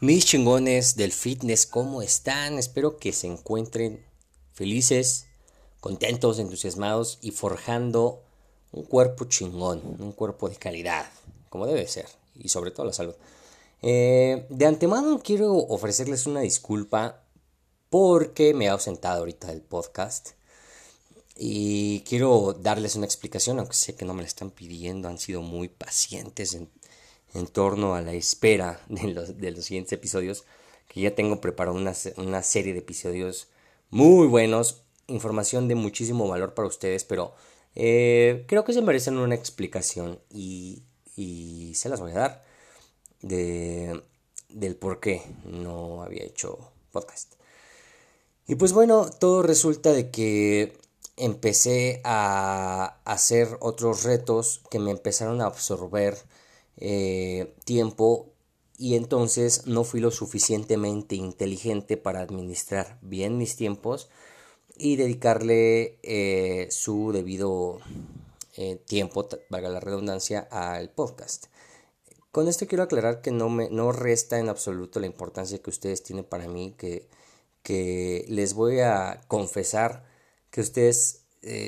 Mis chingones del fitness, ¿cómo están? Espero que se encuentren felices, contentos, entusiasmados y forjando un cuerpo chingón, un cuerpo de calidad, como debe ser, y sobre todo la salud. Eh, de antemano quiero ofrecerles una disculpa porque me he ausentado ahorita del podcast. Y quiero darles una explicación, aunque sé que no me la están pidiendo, han sido muy pacientes en, en torno a la espera de los, de los siguientes episodios, que ya tengo preparado una, una, serie de episodios muy buenos, información de muchísimo valor para ustedes, pero eh, creo que se merecen una explicación y, y se las voy a dar de, del por qué no había hecho podcast. Y pues bueno, todo resulta de que empecé a hacer otros retos que me empezaron a absorber eh, tiempo y entonces no fui lo suficientemente inteligente para administrar bien mis tiempos y dedicarle eh, su debido eh, tiempo, valga la redundancia, al podcast. Con esto quiero aclarar que no, me, no resta en absoluto la importancia que ustedes tienen para mí, que, que les voy a confesar que ustedes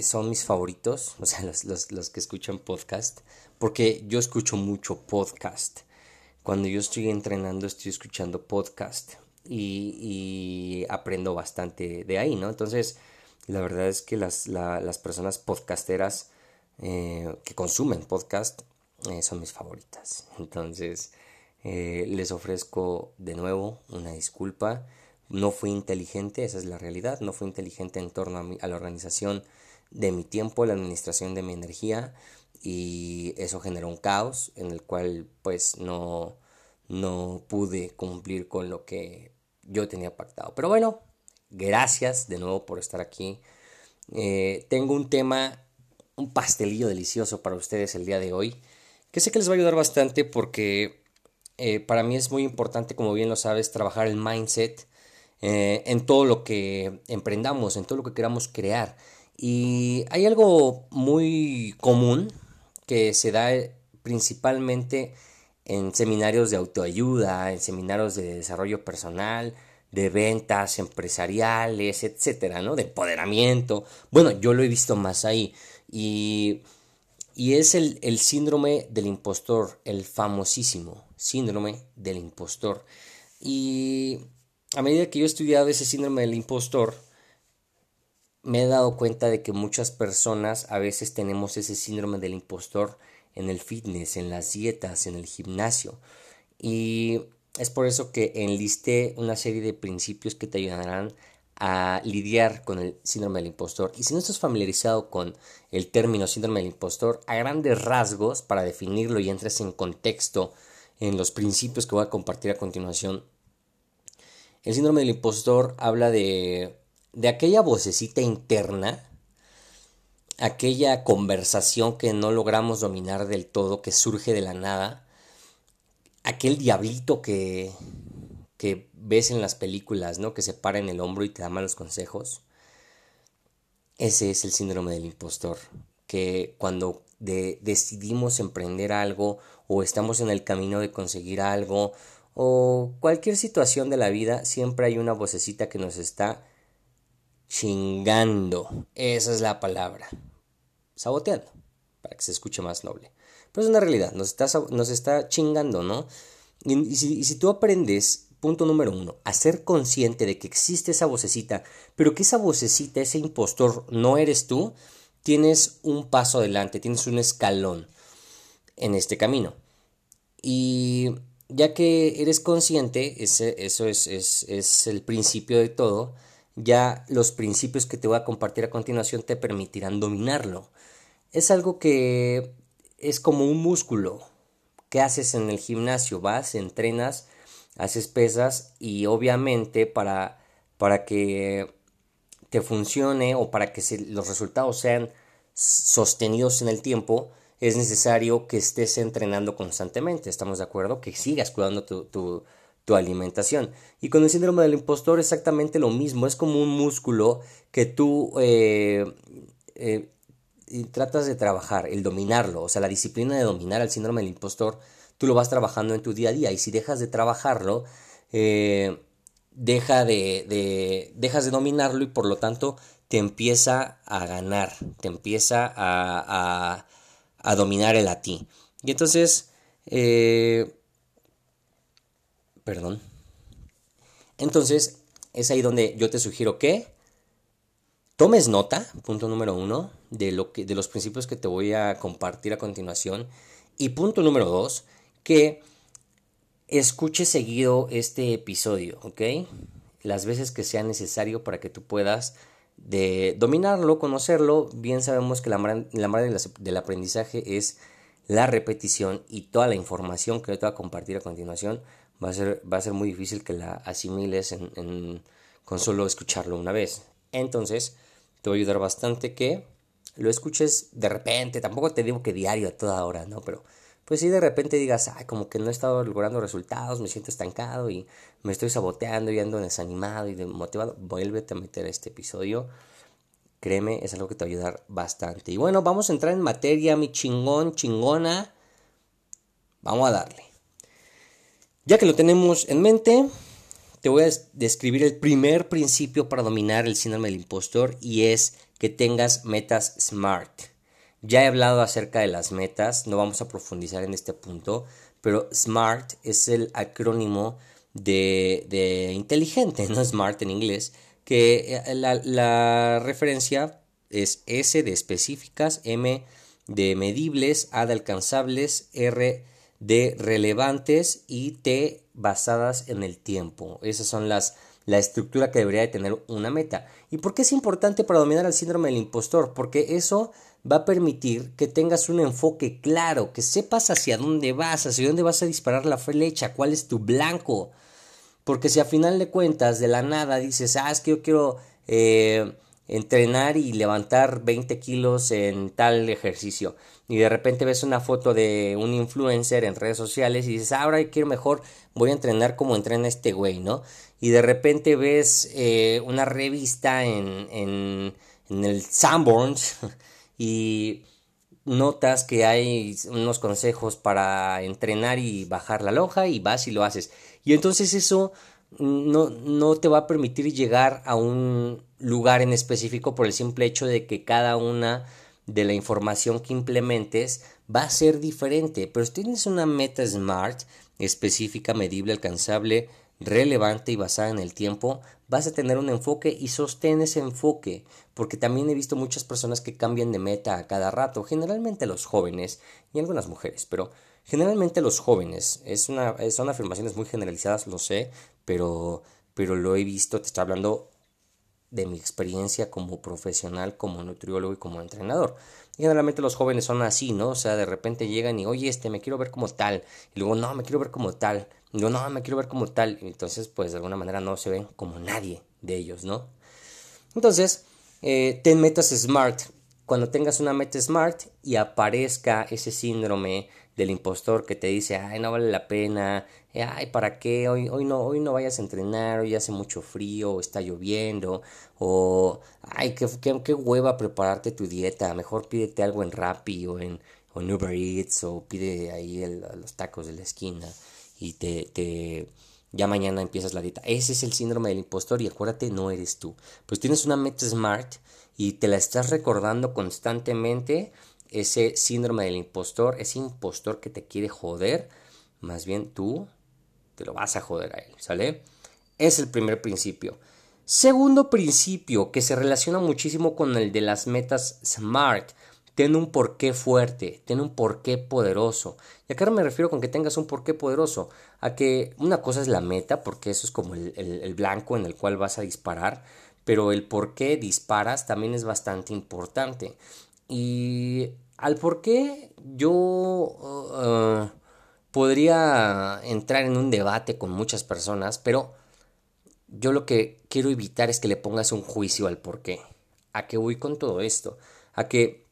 son mis favoritos, o sea, los, los, los que escuchan podcast porque yo escucho mucho podcast. Cuando yo estoy entrenando estoy escuchando podcast y, aprendo bastante de ahí, ¿no? Entonces, la verdad es que las, personas podcasteras eh, que consumen podcast eh, son mis favoritas. Entonces, eh, les ofrezco de nuevo una disculpa. No fui inteligente, esa es la realidad. No fui inteligente en torno a, a la organización de mi tiempo, la administración de mi energía y eso generó un caos en el cual pues no, no pude cumplir con lo que yo tenía pactado. Pero bueno, gracias de nuevo por estar aquí. Eh, tengo un tema, un pastelillo delicioso para ustedes el día de hoy, que sé que les va a ayudar bastante porque eh, para mí es muy importante, como bien lo sabes, trabajar el mindset eh, en todo lo que emprendamos, en todo lo que queramos crear. Y hay algo muy común que se da eh, principalmente en seminarios de autoayuda, en seminarios de desarrollo personal, de ventas empresariales, etcétera, ¿no? De empoderamiento. Bueno, yo lo he visto más ahí. Y, y es el, el síndrome del impostor, el famosísimo síndrome del impostor. Y a medida que yo he estudiado ese síndrome del impostor, me he dado cuenta de que muchas personas a veces tenemos ese síndrome del impostor en el fitness, en las dietas, en el gimnasio. Y es por eso que enlisté una serie de principios que te ayudarán a lidiar con el síndrome del impostor. Y si no estás familiarizado con el término síndrome del impostor, a grandes rasgos, para definirlo y entres en contexto en los principios que voy a compartir a continuación, el síndrome del impostor habla de de aquella vocecita interna, aquella conversación que no logramos dominar del todo, que surge de la nada, aquel diablito que, que ves en las películas, ¿no? Que se para en el hombro y te da malos consejos. Ese es el síndrome del impostor, que cuando decidimos emprender algo o estamos en el camino de conseguir algo o cualquier situación de la vida, siempre hay una vocecita que nos está chingando. Esa es la palabra. Saboteando, para que se escuche más noble. Pero es una realidad, nos está, nos está chingando, ¿no? Y, si, tú aprendes punto número uno, hacer consciente de que existe esa vocecita, pero que esa vocecita, ese impostor, no eres tú, tienes un paso adelante, tienes un escalón en este camino. Y ya que eres consciente, ese, eso es, es, es el principio de todo, ya los principios que te voy a compartir a continuación te permitirán dominarlo. Es algo que es como un músculo. que haces en el gimnasio? Vas, entrenas, haces pesas y obviamente para, para que te funcione o para que los resultados sean sostenidos en el tiempo, es necesario que estés entrenando constantemente. ¿Estamos de acuerdo? Que sigas cuidando tu, tu alimentación. Y con el síndrome del impostor exactamente lo mismo. Es como un músculo que tú eh, eh, tratas de trabajar, el dominarlo. O sea, la disciplina de dominar el síndrome del impostor, tú lo vas trabajando en tu día a día. Y si dejas de trabajarlo, eh, deja de, de, dejas de dominarlo y por lo tanto te empieza a ganar, te empieza a a dominar el a ti. Y entonces, eh, perdón. Entonces, es ahí donde yo te sugiero que tomes nota, punto número uno, de, lo que, de los principios que te voy a compartir a continuación. Y punto número dos, que escuche seguido este episodio, ¿ok? Las veces que sea necesario para que tú puedas dominarlo, conocerlo, bien sabemos que la madre, del aprendizaje es la repetición y toda la información que yo te voy a compartir a continuación va a ser, va a ser muy difícil que la asimiles en, con solo escucharlo una vez. Entonces, te voy a ayudar bastante que lo escuches de repente, tampoco te digo que diario a toda hora, ¿no? Pero pues si de repente digas, ay, como que no he estado logrando resultados, me siento estancado y me estoy saboteando y ando desanimado y demotivado, vuélvete a meter este episodio. Créeme, es algo que te va a ayudar bastante. Y bueno, vamos a entrar en materia, mi chingón, chingona. Vamos a darle. Ya que lo tenemos en mente, te voy a describir el primer principio para dominar el síndrome del impostor y es que tengas metas SMART. Ya he hablado acerca de las metas, no vamos a profundizar en este punto, pero SMART es el acrónimo de, inteligente, no SMART en inglés, que eh, la, la, referencia es S de específicas, M de medibles, A de alcanzables, R de relevantes y T basadas en el tiempo. Esas son las la estructura que debería de tener una meta. ¿Y por qué es importante para dominar el síndrome del impostor? Porque eso va a permitir que tengas un enfoque claro, que sepas hacia dónde vas, hacia dónde vas a disparar la flecha, cuál es tu blanco. Porque si a final de cuentas de la nada dices, ah, es que yo quiero eh, entrenar y levantar 20 kilos en tal ejercicio, y de repente ves una foto de un influencer en redes sociales y dices, ah, ahora quiero mejor, voy a entrenar como entrena este güey, ¿no? Y de repente ves eh, una revista en, en, en el Sanborns y notas que hay unos consejos para entrenar y bajar la loja y vas y lo haces. Y entonces eso no, no te va a permitir llegar a un lugar en específico por el simple hecho de que cada una de la información que implementes va a ser diferente. Pero si tienes una meta SMART específica, medible, alcanzable, relevante y basada en el tiempo, vas a tener un enfoque y sostén ese enfoque, porque también he visto muchas personas que cambian de meta a cada rato, generalmente los jóvenes y algunas mujeres, pero generalmente los jóvenes, es una, son afirmaciones muy generalizadas, lo sé, pero, pero lo he visto, te estoy hablando de mi experiencia como profesional, como nutriólogo y como entrenador. generalmente los jóvenes son así, ¿no? O sea, de repente llegan y, oye, este, me quiero ver como tal. Y luego, no, me quiero ver como tal. Y luego, no, me quiero ver como tal. Y entonces, pues, de alguna manera no se ven como nadie de ellos, ¿no? Entonces, eh, ten metas SMART. Cuando tengas una meta SMART y aparezca ese síndrome del impostor que te dice, ay, no vale la pena, eh, ay, ¿para qué? Hoy, hoy, no, hoy no vayas a entrenar, hoy hace mucho frío, o está lloviendo, o, ay, qué, qué, hueva prepararte tu dieta, mejor pídete algo en Rappi o en, Uber Eats, o pide ahí los tacos de la esquina y te, te, ya mañana empiezas la dieta. Ese es el síndrome del impostor y acuérdate, no eres tú. Pues tienes una meta smart y te la estás recordando constantemente ese síndrome del impostor, ese impostor que te quiere joder, más bien tú te lo vas a joder a él, ¿sale? Es el primer principio. Segundo principio que se relaciona muchísimo con el de las metas SMART. Ten un porqué fuerte, ten un porqué poderoso. Y acá me refiero con que tengas un porqué poderoso. A que una cosa es la meta, porque eso es como el, el blanco en el cual vas a disparar. Pero el por qué disparas también es bastante importante. Y al por qué yo uh, podría entrar en un debate con muchas personas, pero yo lo que quiero evitar es que le pongas un juicio al por qué. ¿A qué voy con todo esto? A que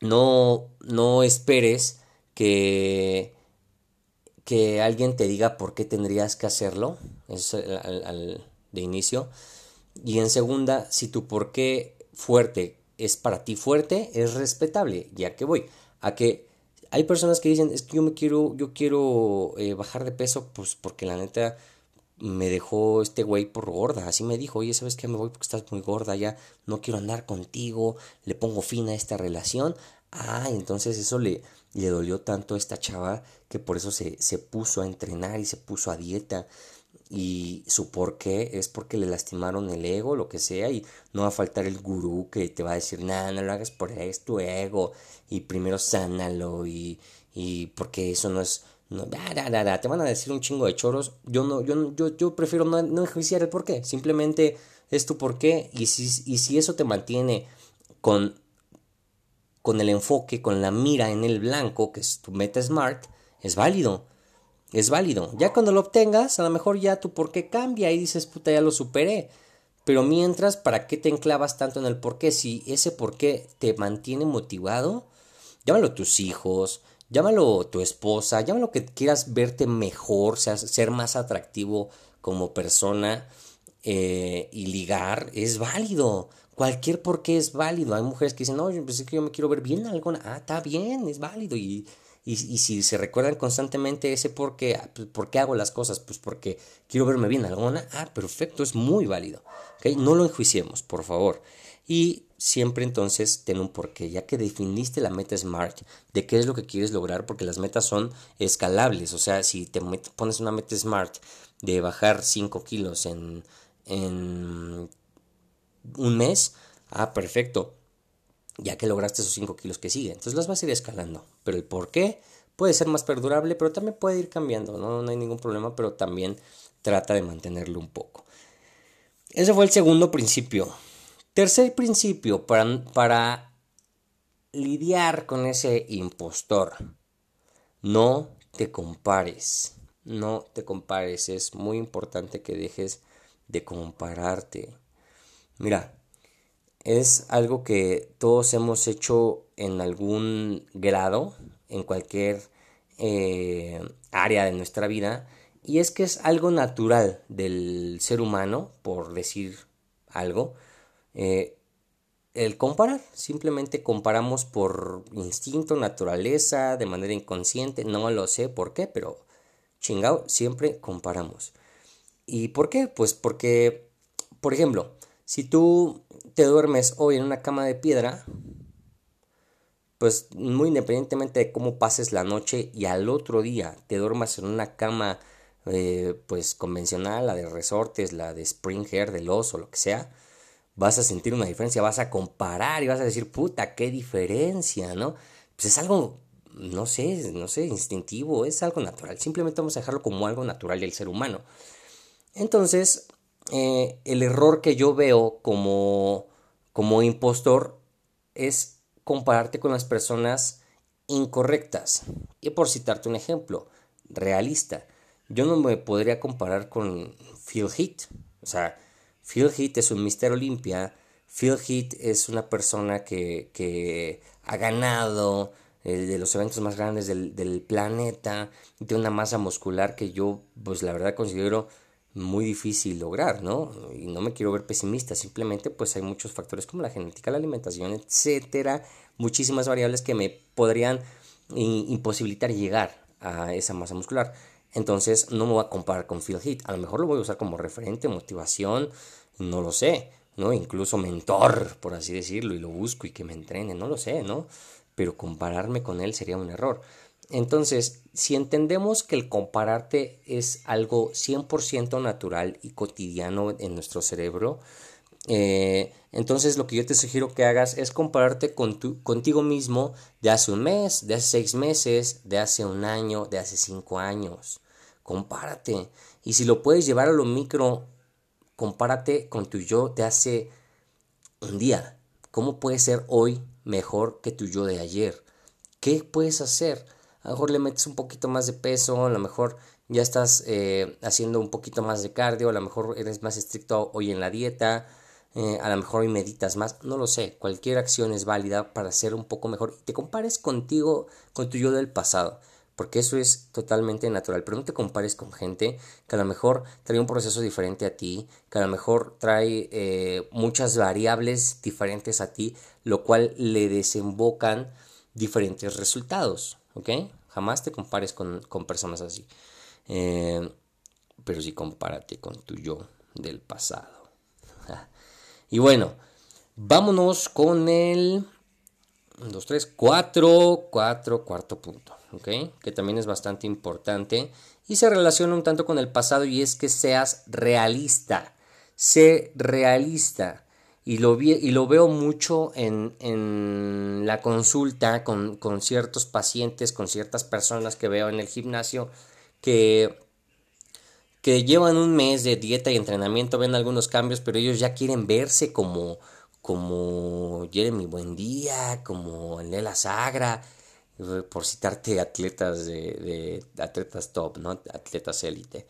no, no esperes que, que alguien te diga por qué tendrías que hacerlo. Eso al, de inicio. Y en segunda, si tu por qué fuerte es para ti fuerte, es respetable. ¿Y a qué voy? A que hay personas que dicen, es que yo me quiero, yo quiero eh, bajar de peso, pues porque la neta me dejó este güey por gorda. Así me dijo, oye, ¿sabes qué? Me voy porque estás muy gorda, ya no quiero andar contigo, le pongo fin a esta relación. Ah, entonces eso le, le dolió tanto a esta chava que por eso se, se puso a entrenar y se puso a dieta. Y su por qué es porque le lastimaron el ego, lo que sea, y no va a faltar el gurú que te va a decir, nada, no lo hagas por es tu ego, y primero sánalo, y, y porque eso no es, no, te van a decir un chingo de choros. Yo no, yo, yo, yo prefiero no, no enjuiciar el porqué. Simplemente es tu porqué. Y si, y si eso te mantiene con, con el enfoque, con la mira en el blanco, que es tu meta smart, es válido. Es válido. Ya cuando lo obtengas, a lo mejor ya tu porqué cambia y dices, puta, ya lo superé. Pero mientras, ¿para qué te enclavas tanto en el porqué? Si ese porqué te mantiene motivado, llámalo tus hijos, llámalo tu esposa, llámalo que quieras verte mejor, ser más atractivo como persona eh, y ligar, es válido. Cualquier por qué es válido. Hay mujeres que dicen, no, yo pensé que yo me quiero ver bien algo. Ah, está bien, es válido. Y, y, y, si se recuerdan constantemente ese por qué, ah, pues, por qué hago las cosas, pues porque quiero verme bien alguna. Ah, perfecto, es muy válido. ¿okay? No lo enjuiciemos, por favor. Y siempre entonces ten un porqué, ya que definiste la meta SMART, de qué es lo que quieres lograr, porque las metas son escalables, o sea, si te pones una meta SMART de bajar 5 kilos en, en un mes, ah, perfecto, ya que lograste esos 5 kilos que siguen, entonces las vas a ir escalando, pero el por qué puede ser más perdurable, pero también puede ir cambiando, no, no hay ningún problema, pero también trata de mantenerlo un poco. Ese fue el segundo principio, Tercer principio para, para lidiar con ese impostor. No te compares. No te compares. Es muy importante que dejes de compararte. Mira, es algo que todos hemos hecho en algún grado, en cualquier eh, área de nuestra vida, y es que es algo natural del ser humano, por decir algo, eh, el comparar, simplemente comparamos por instinto, naturaleza, de manera inconsciente, no lo sé por qué, pero chingao, siempre comparamos. ¿Y por qué? Pues porque, por ejemplo, si tú te duermes hoy en una cama de piedra, pues muy independientemente de cómo pases la noche y al otro día te duermas en una cama eh, pues convencional, la de resortes, la de spring hair, de oso, lo que sea, vas a sentir una diferencia, vas a comparar y vas a decir, puta, qué diferencia, ¿no? Pues es algo, no sé, no sé, instintivo, es algo natural. Simplemente vamos a dejarlo como algo natural del ser humano. Entonces, eh, el error que yo veo como, como impostor es compararte con las personas incorrectas. Y por citarte un ejemplo, realista, yo no me podría comparar con Phil Heath. O sea, Phil Heath es un Mister Olimpia. Phil Heath es una persona que, que ha ganado eh, de los eventos más grandes del, del planeta, tiene una masa muscular que yo, pues la verdad considero muy difícil lograr, ¿no? Y no me quiero ver pesimista, simplemente pues hay muchos factores como la genética, la alimentación, etcétera, muchísimas variables que me podrían imposibilitar llegar a esa masa muscular. Entonces no me voy a comparar con Phil Heath. A lo mejor lo voy a usar como referente, motivación, no lo sé, ¿no? Incluso mentor, por así decirlo, y lo busco y que me entrene, no lo sé, ¿no? Pero compararme con él sería un error. Entonces, si entendemos que el compararte es algo 100% natural y cotidiano en nuestro cerebro, eh, entonces lo que yo te sugiero que hagas es compararte con tu, contigo mismo de hace un mes, de hace seis meses, de hace un año, de hace cinco años. Compárate. Y si lo puedes llevar a lo micro, compárate con tu yo de hace un día. ¿Cómo puede ser hoy mejor que tu yo de ayer? ¿Qué puedes hacer? A lo mejor le metes un poquito más de peso, a lo mejor ya estás eh, haciendo un poquito más de cardio, a lo mejor eres más estricto hoy en la dieta, eh, a lo mejor hoy meditas más, no lo sé, cualquier acción es válida para ser un poco mejor y te compares contigo, con tu yo del pasado, porque eso es totalmente natural, pero no te compares con gente que a lo mejor trae un proceso diferente a ti, que a lo mejor trae eh, muchas variables diferentes a ti, lo cual le desembocan diferentes resultados. ¿Ok? Jamás te compares con, personas así. Eh, pero sí compárate con tu yo del pasado. y bueno, vámonos con el 2, 3, 4, 4, cuarto punto, ¿ok? Que también es bastante importante y se relaciona un tanto con el pasado y es que seas realista. Sé realista y lo, y lo veo mucho en, en la consulta con, con, ciertos pacientes, con ciertas personas que veo en el gimnasio que, que llevan un mes de dieta y entrenamiento, ven algunos cambios, pero ellos ya quieren verse como, como Jeremy Buendía, como Lela Sagra, por citarte atletas de, de atletas top, ¿no? Atletas élite.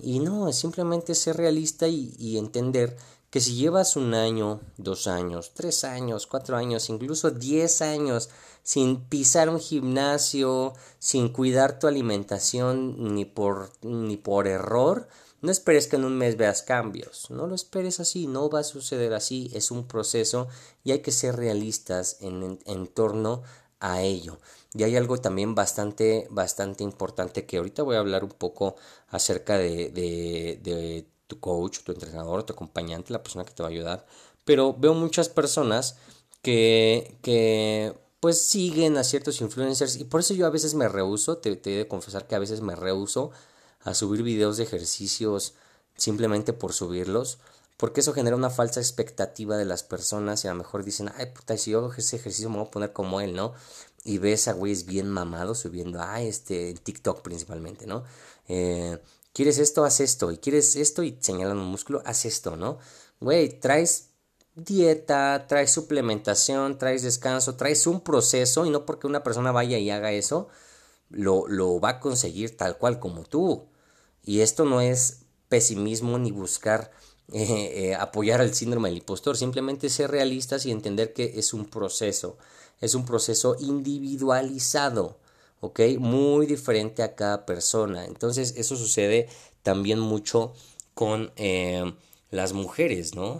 Y no, es simplemente ser realista y entender que si llevas un año, dos años, tres años, cuatro años, incluso diez años sin pisar un gimnasio, sin cuidar tu alimentación ni por, ni por error, no esperes que en un mes veas cambios. No lo esperes así, no va a suceder así, es un proceso y hay que ser realistas en, en, torno a ello. Y hay algo también bastante, bastante importante que ahorita voy a hablar un poco acerca de, de, de tu coach, tu entrenador, tu acompañante, la persona que te va a ayudar. Pero veo muchas personas que, que pues siguen a ciertos influencers y por eso yo a veces me rehuso, te, te he de confesar que a veces me rehuso a subir videos de ejercicios simplemente por subirlos, porque eso genera una falsa expectativa de las personas y a lo mejor dicen, ay puta, si yo hago ese ejercicio me voy a poner como él, ¿no? Y ves a güeyes bien mamados subiendo, ah, este, en TikTok principalmente, ¿no? Eh, quieres esto, haz esto, y quieres esto y señalan un músculo, haz esto, ¿no? Güey, traes dieta, traes suplementación, traes descanso, traes un proceso y no porque una persona vaya y haga eso, lo, lo va a conseguir tal cual como tú. Y esto no es pesimismo ni buscar eh, eh, apoyar al síndrome del impostor, simplemente ser realistas y entender que es un proceso, es un proceso individualizado. ¿Ok? Muy diferente a cada persona. Entonces eso sucede también mucho con eh, las mujeres, ¿no?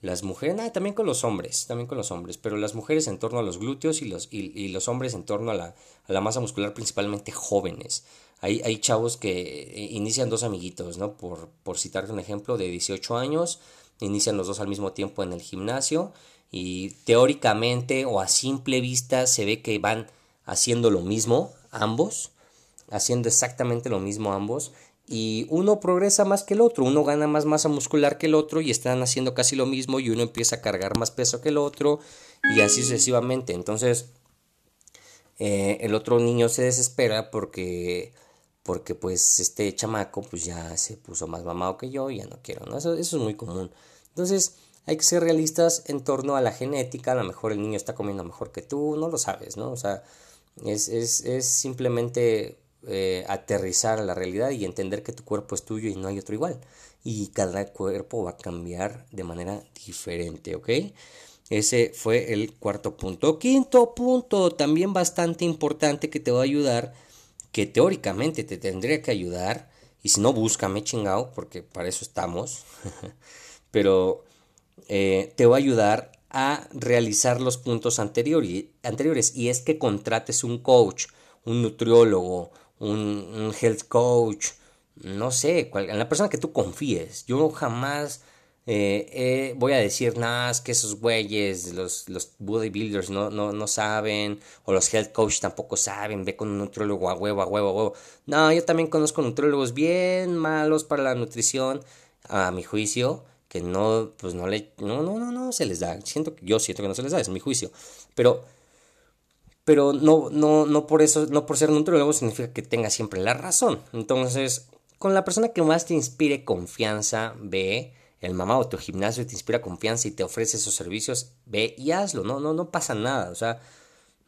Las mujeres, nada, también con los hombres, también con los hombres, pero las mujeres en torno a los glúteos y los, y, los hombres en torno a la, a la, masa muscular, principalmente jóvenes. Hay, hay chavos que eh, inician dos amiguitos, ¿no? Por, por un ejemplo, de 18 años, inician los dos al mismo tiempo en el gimnasio y teóricamente o a simple vista se ve que van haciendo lo mismo, ambos, haciendo exactamente lo mismo ambos, y uno progresa más que el otro, uno gana más masa muscular que el otro y están haciendo casi lo mismo y uno empieza a cargar más peso que el otro y así sucesivamente. Entonces, eh, el otro niño se desespera porque porque pues este chamaco pues ya se puso más mamado que yo y ya no quiero, ¿no? Eso, eso es muy común. Entonces, hay que ser realistas en torno a la genética, a lo mejor el niño está comiendo mejor que tú, no lo sabes, ¿no? O sea, es, es, es simplemente eh, aterrizar a la realidad y entender que tu cuerpo es tuyo y no hay otro igual. Y cada cuerpo va a cambiar de manera diferente, ¿ok? Ese fue el cuarto punto. Quinto punto, también bastante importante que te va a ayudar, que teóricamente te tendría que ayudar, y si no, búscame chingao, porque para eso estamos, pero eh, te va a ayudar a realizar los puntos anteriores, y es que contrates un coach, un nutriólogo, un, health coach, no sé, la persona que tú confíes. Yo jamás eh, eh, voy a decir, nada, es que esos güeyes, los, los bodybuilders no, no, no saben, o los health coach tampoco saben, ve con un nutriólogo a huevo, a huevo, a huevo. No, yo también conozco nutriólogos bien malos para la nutrición, a mi juicio, que no, pues no le, no, no, no, no se les da. Siento, yo siento que no se les da, es mi juicio. Pero, pero no, no, no por eso, no por ser nutriólogo significa que tenga siempre la razón. Entonces, con la persona que más te inspire confianza, ve el mamá o tu gimnasio te inspira confianza y te ofrece esos servicios, ve y hazlo, no, no, no pasa nada, o sea,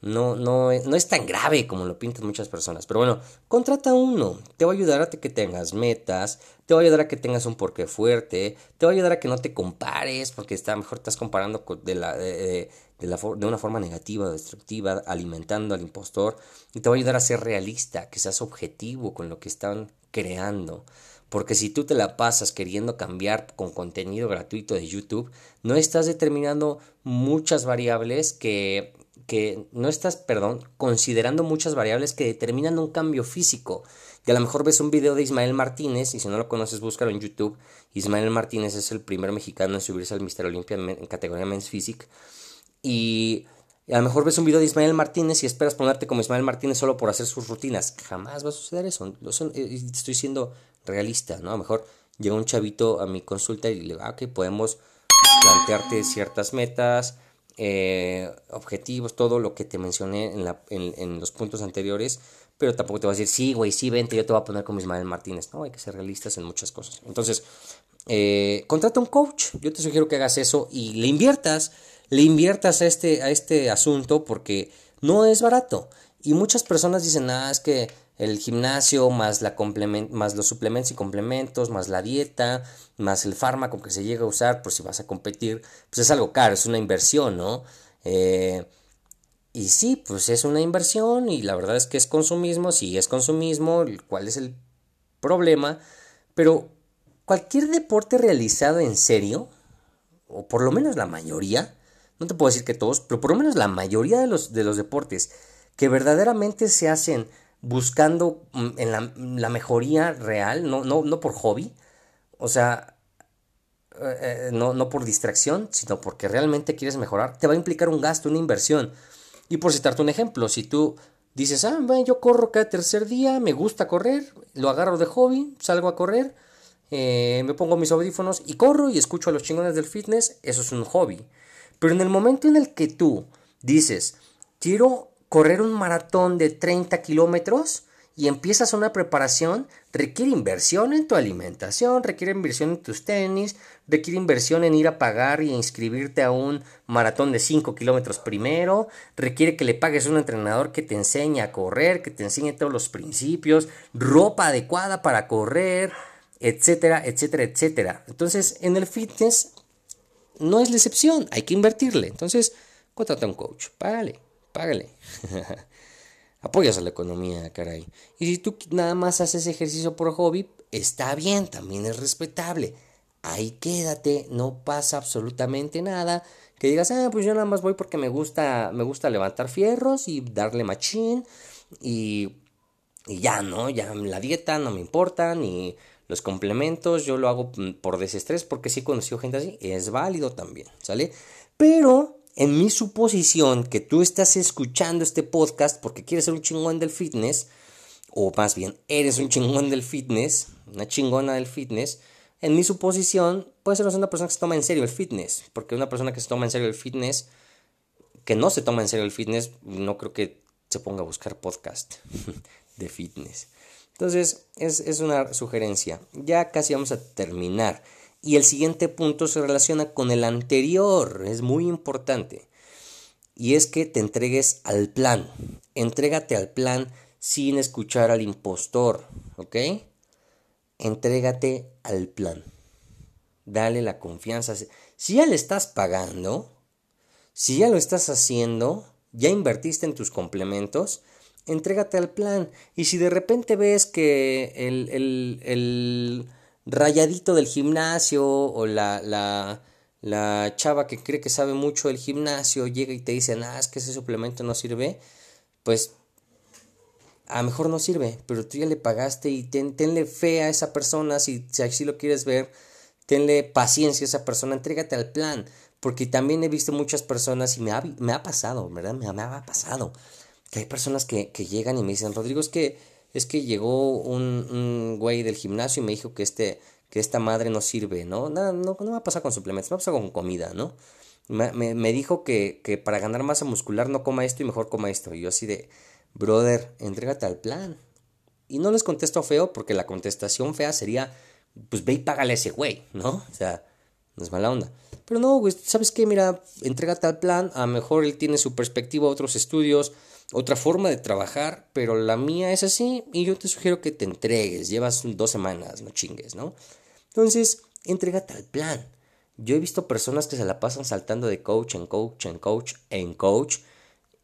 no, no, no es tan grave como lo pintan muchas personas. Pero bueno, contrata uno, te va a ayudar a que tengas metas, te va a ayudar a que tengas un porqué fuerte, te va a ayudar a que no te compares, porque está mejor estás comparando de, la, de, de una forma negativa, destructiva, alimentando al impostor, y te va a ayudar a ser realista, que seas objetivo con lo que están creando. Porque si tú te la pasas queriendo cambiar con contenido gratuito de YouTube, no estás determinando muchas variables que, que no estás, perdón, considerando muchas variables que determinan un cambio físico. Y a lo mejor ves un video de Ismael Martínez, y si no lo conoces, búscalo en YouTube. Ismael Martínez es el primer mexicano en subirse al Mister Olympia en categoría Men's Physique. Y a lo mejor ves un video de Ismael Martínez y esperas ponerte como Ismael Martínez solo por hacer sus rutinas. Jamás va a suceder eso. Eh, estoy siendo realista, ¿no? A lo mejor llega un chavito a mi consulta y le digo, ah, podemos plantearte ciertas metas, eh, objetivos, todo lo que te mencioné en, la, en, los puntos anteriores, pero tampoco te va a decir, sí, güey, sí, vente, yo te voy a poner como Ismael Martínez. No, hay que ser realistas en muchas cosas. Entonces, eh, contrata un coach. Yo te sugiero que hagas eso y le inviertas, le inviertas a este, a este asunto porque no es barato. Y muchas personas dicen, ah, es que el gimnasio, más, la más los suplementos y complementos, más la dieta, más el fármaco que se llega a usar por si vas a competir, pues es algo caro, es una inversión, ¿no? Eh, y sí, pues es una inversión y la verdad es que es consumismo, sí es consumismo, cuál es el problema, pero cualquier deporte realizado en serio, o por lo menos la mayoría, no te puedo decir que todos, pero por lo menos la mayoría de los, de los deportes que verdaderamente se hacen buscando mm, en la, mejoría real, no, no, no, por hobby, o sea, eh, eh, no, no por distracción, sino porque realmente quieres mejorar, te va a implicar un gasto, una inversión. Y por citarte un ejemplo, si tú dices, ah, bueno, yo corro cada tercer día, me gusta correr, lo agarro de hobby, salgo a correr, eh, me pongo mis audífonos y corro y escucho a los chingones del fitness, eso es un hobby. Pero en el momento en el que tú dices, quiero correr un maratón de 30 kilómetros y empiezas una preparación, requiere inversión en tu alimentación, requiere inversión en tus tenis, requiere inversión en ir a pagar y inscribirte a un maratón de 5 kilómetros primero, requiere que le pagues a un entrenador que te enseñe a correr, que te enseñe todos los principios, ropa adecuada para correr, etcétera, etcétera, etcétera. Entonces, en el fitness no es la excepción, hay que invertirle. Entonces, contrata a un coach, págale págale. Apoyas a la economía, caray. Y si tú nada más haces ejercicio por hobby, está bien, también es respetable. Ahí quédate, no pasa absolutamente nada. Que digas, ah, pues yo nada más voy porque me gusta, me gusta levantar fierros y darle machín. Y, y ya, ¿no? Ya la dieta no me importa, ni los complementos, yo lo hago por desestrés porque sí he conocido gente así, es válido también, ¿sale? Pero en mi suposición que tú estás escuchando este podcast porque quieres ser un chingón del fitness, o más bien eres un chingón del fitness, una chingona del fitness, en mi suposición puede ser una persona que se toma en serio el fitness, porque una persona que se toma en serio el fitness, que no se toma en serio el fitness, no creo que se ponga a buscar podcast de fitness. Entonces, es, es una sugerencia. Ya casi vamos a terminar. Y el siguiente punto se relaciona con el anterior, es muy importante. Y es que te entregues al plan. Entrégate al plan sin escuchar al impostor, ¿ok? Entrégate al plan. Dale la confianza. Si ya le estás pagando, si ya lo estás haciendo, ya invertiste en tus complementos, entrégate al plan. Y si de repente ves que el, el, el rayadito del gimnasio o la, la, la chava que cree que sabe mucho del gimnasio llega y te dice, ah, es que ese suplemento no sirve, pues a lo mejor no sirve, pero tú ya le pagaste y ten, tenle fe a esa persona si, si así lo quieres ver, tenle paciencia a esa persona, entrégate al plan. Porque también he visto muchas personas y me ha, me ha pasado, ¿verdad? Me, me, ha pasado. Que hay personas que, que, llegan y me dicen, Rodrigo, es que, es que llegó un, güey del gimnasio y me dijo que, este, que esta madre no sirve, ¿no? Nada, no, no va a pasar con suplementos, va a pasar con comida, ¿no? Me dijo que, que, para ganar masa muscular no coma esto y mejor coma esto. Y yo así de, brother, entrégate al plan. Y no les contesto feo porque la contestación fea sería, pues ve y págale a ese güey, ¿no? O sea, no es mala onda. Pero no, güey, ¿sabes qué? Mira, entrégate al plan, a lo mejor él tiene su perspectiva, otros estudios, otra forma de trabajar, pero la mía es así y yo te sugiero que te entregues, llevas dos semanas, no chingues, ¿no? Entonces, entrégate al plan. Yo he visto personas que se la pasan saltando de coach en coach en coach en coach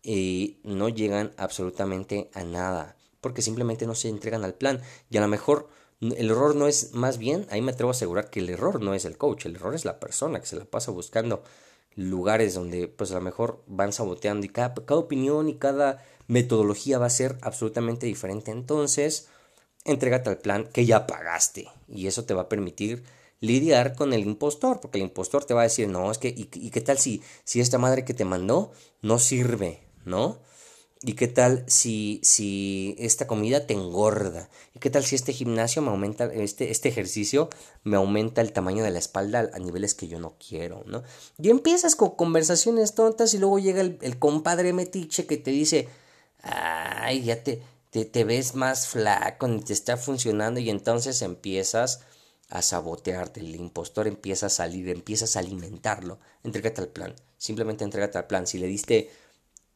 y no llegan absolutamente a nada, porque simplemente no se entregan al plan y a lo mejor el error no es más bien, ahí me atrevo a asegurar que el error no es el coach, el error es la persona que se la pasa buscando lugares donde pues a lo mejor van saboteando y cada, cada opinión y cada metodología va a ser absolutamente diferente. Entonces, entrégate al plan que ya pagaste y eso te va a permitir lidiar con el impostor, porque el impostor te va a decir, no, es que, ¿y, y qué tal si, si esta madre que te mandó no sirve, ¿no? ¿Y qué tal si, si esta comida te engorda? ¿Y qué tal si este gimnasio me aumenta, este, este ejercicio me aumenta el tamaño de la espalda a niveles que yo no quiero, ¿no? Y empiezas con conversaciones tontas y luego llega el, compadre metiche que te dice, ay, ya te, te, te ves más flaco, ni te está funcionando y entonces empiezas a sabotearte, el impostor empieza a salir, empiezas a alimentarlo. Entrégate al plan, simplemente entrégate al plan. Si le diste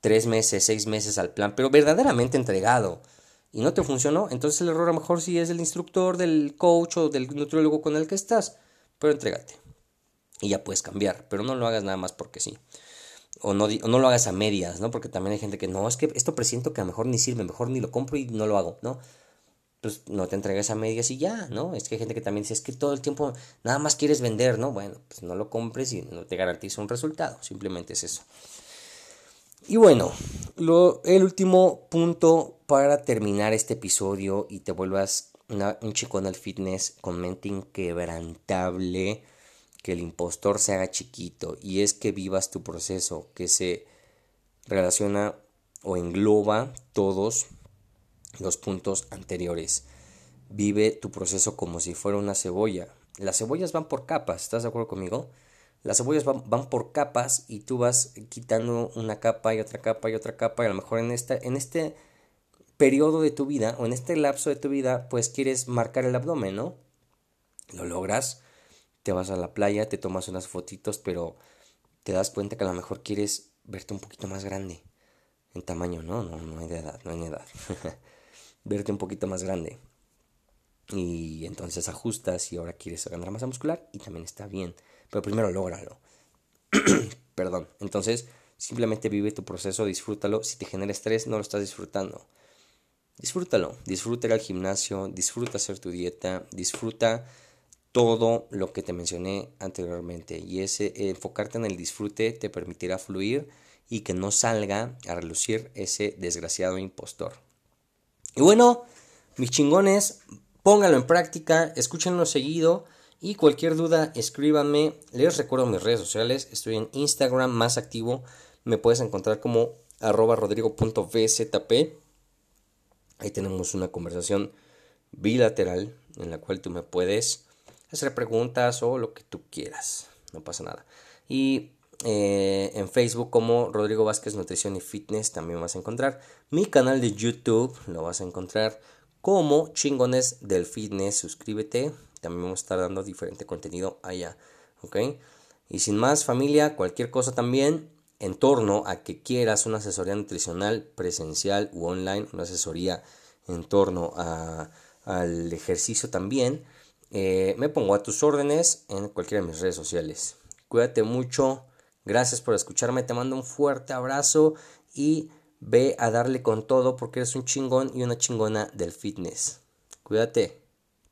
tres meses, seis meses al plan, pero verdaderamente entregado y no te funcionó, entonces el error a lo mejor sí es del instructor, del coach o del nutriólogo con el que estás, pero entrégate y ya puedes cambiar, pero no lo hagas nada más porque sí. O no, no lo hagas a medias, ¿no? Porque también hay gente que no, es que esto presiento que a lo mejor ni sirve, mejor ni lo compro y no lo hago, ¿no? Pues no te entregues a medias y ya, ¿no? Es que hay gente que también dice, es que todo el tiempo nada más quieres vender, ¿no? Bueno, pues no lo compres y no te garantiza un resultado, simplemente es eso. Y bueno, lo, el último punto para terminar este episodio y te vuelvas un chicón al fitness con mente inquebrantable, que el impostor se haga chiquito y es que vivas tu proceso, que se relaciona o engloba todos los puntos anteriores. Vive tu proceso como si fuera una cebolla. Las cebollas van por capas, ¿estás de acuerdo conmigo? Las cebollas van, por capas y tú vas quitando una capa y otra capa y otra capa y a lo mejor en, esta, en este periodo de tu vida o en este lapso de tu vida pues quieres marcar el abdomen, ¿no? Lo logras, te vas a la playa, te tomas unas fotitos, pero te das cuenta que a lo mejor quieres verte un poquito más grande en tamaño, ¿no? No, no hay de edad, no hay de edad. verte un poquito más grande. Y entonces ajustas y ahora quieres ganar masa muscular y también está bien pero primero lógralo. Perdón. Entonces, simplemente vive tu proceso, disfrútalo. Si te genera estrés, no lo estás disfrutando. Disfrútalo. Disfruta ir al gimnasio, disfruta hacer tu dieta, disfruta todo lo que te mencioné anteriormente. Y ese enfocarte en el disfrute te permitirá fluir y que no salga a relucir ese desgraciado impostor. Y bueno, mis chingones, póngalo en práctica, escúchenlo seguido y cualquier duda, escríbanme. Les recuerdo mis redes sociales. Estoy en Instagram más activo. Me puedes encontrar como arroba rodrigo.vzp. Ahí tenemos una conversación bilateral en la cual tú me puedes hacer preguntas o lo que tú quieras. No pasa nada. Y eh, en Facebook como Rodrigo Vázquez Nutrición y Fitness también vas a encontrar. Mi canal de YouTube lo vas a encontrar como Chingones del Fitness. Suscríbete también vamos a estar dando diferente contenido allá, ¿ok? Y sin más familia, cualquier cosa también en torno a que quieras una asesoría nutricional presencial u online, una asesoría en torno al ejercicio también, eh, me pongo a tus órdenes en cualquiera de mis redes sociales. Cuídate mucho, gracias por escucharme, te mando un fuerte abrazo y ve a darle con todo porque eres un chingón y una chingona del fitness. Cuídate.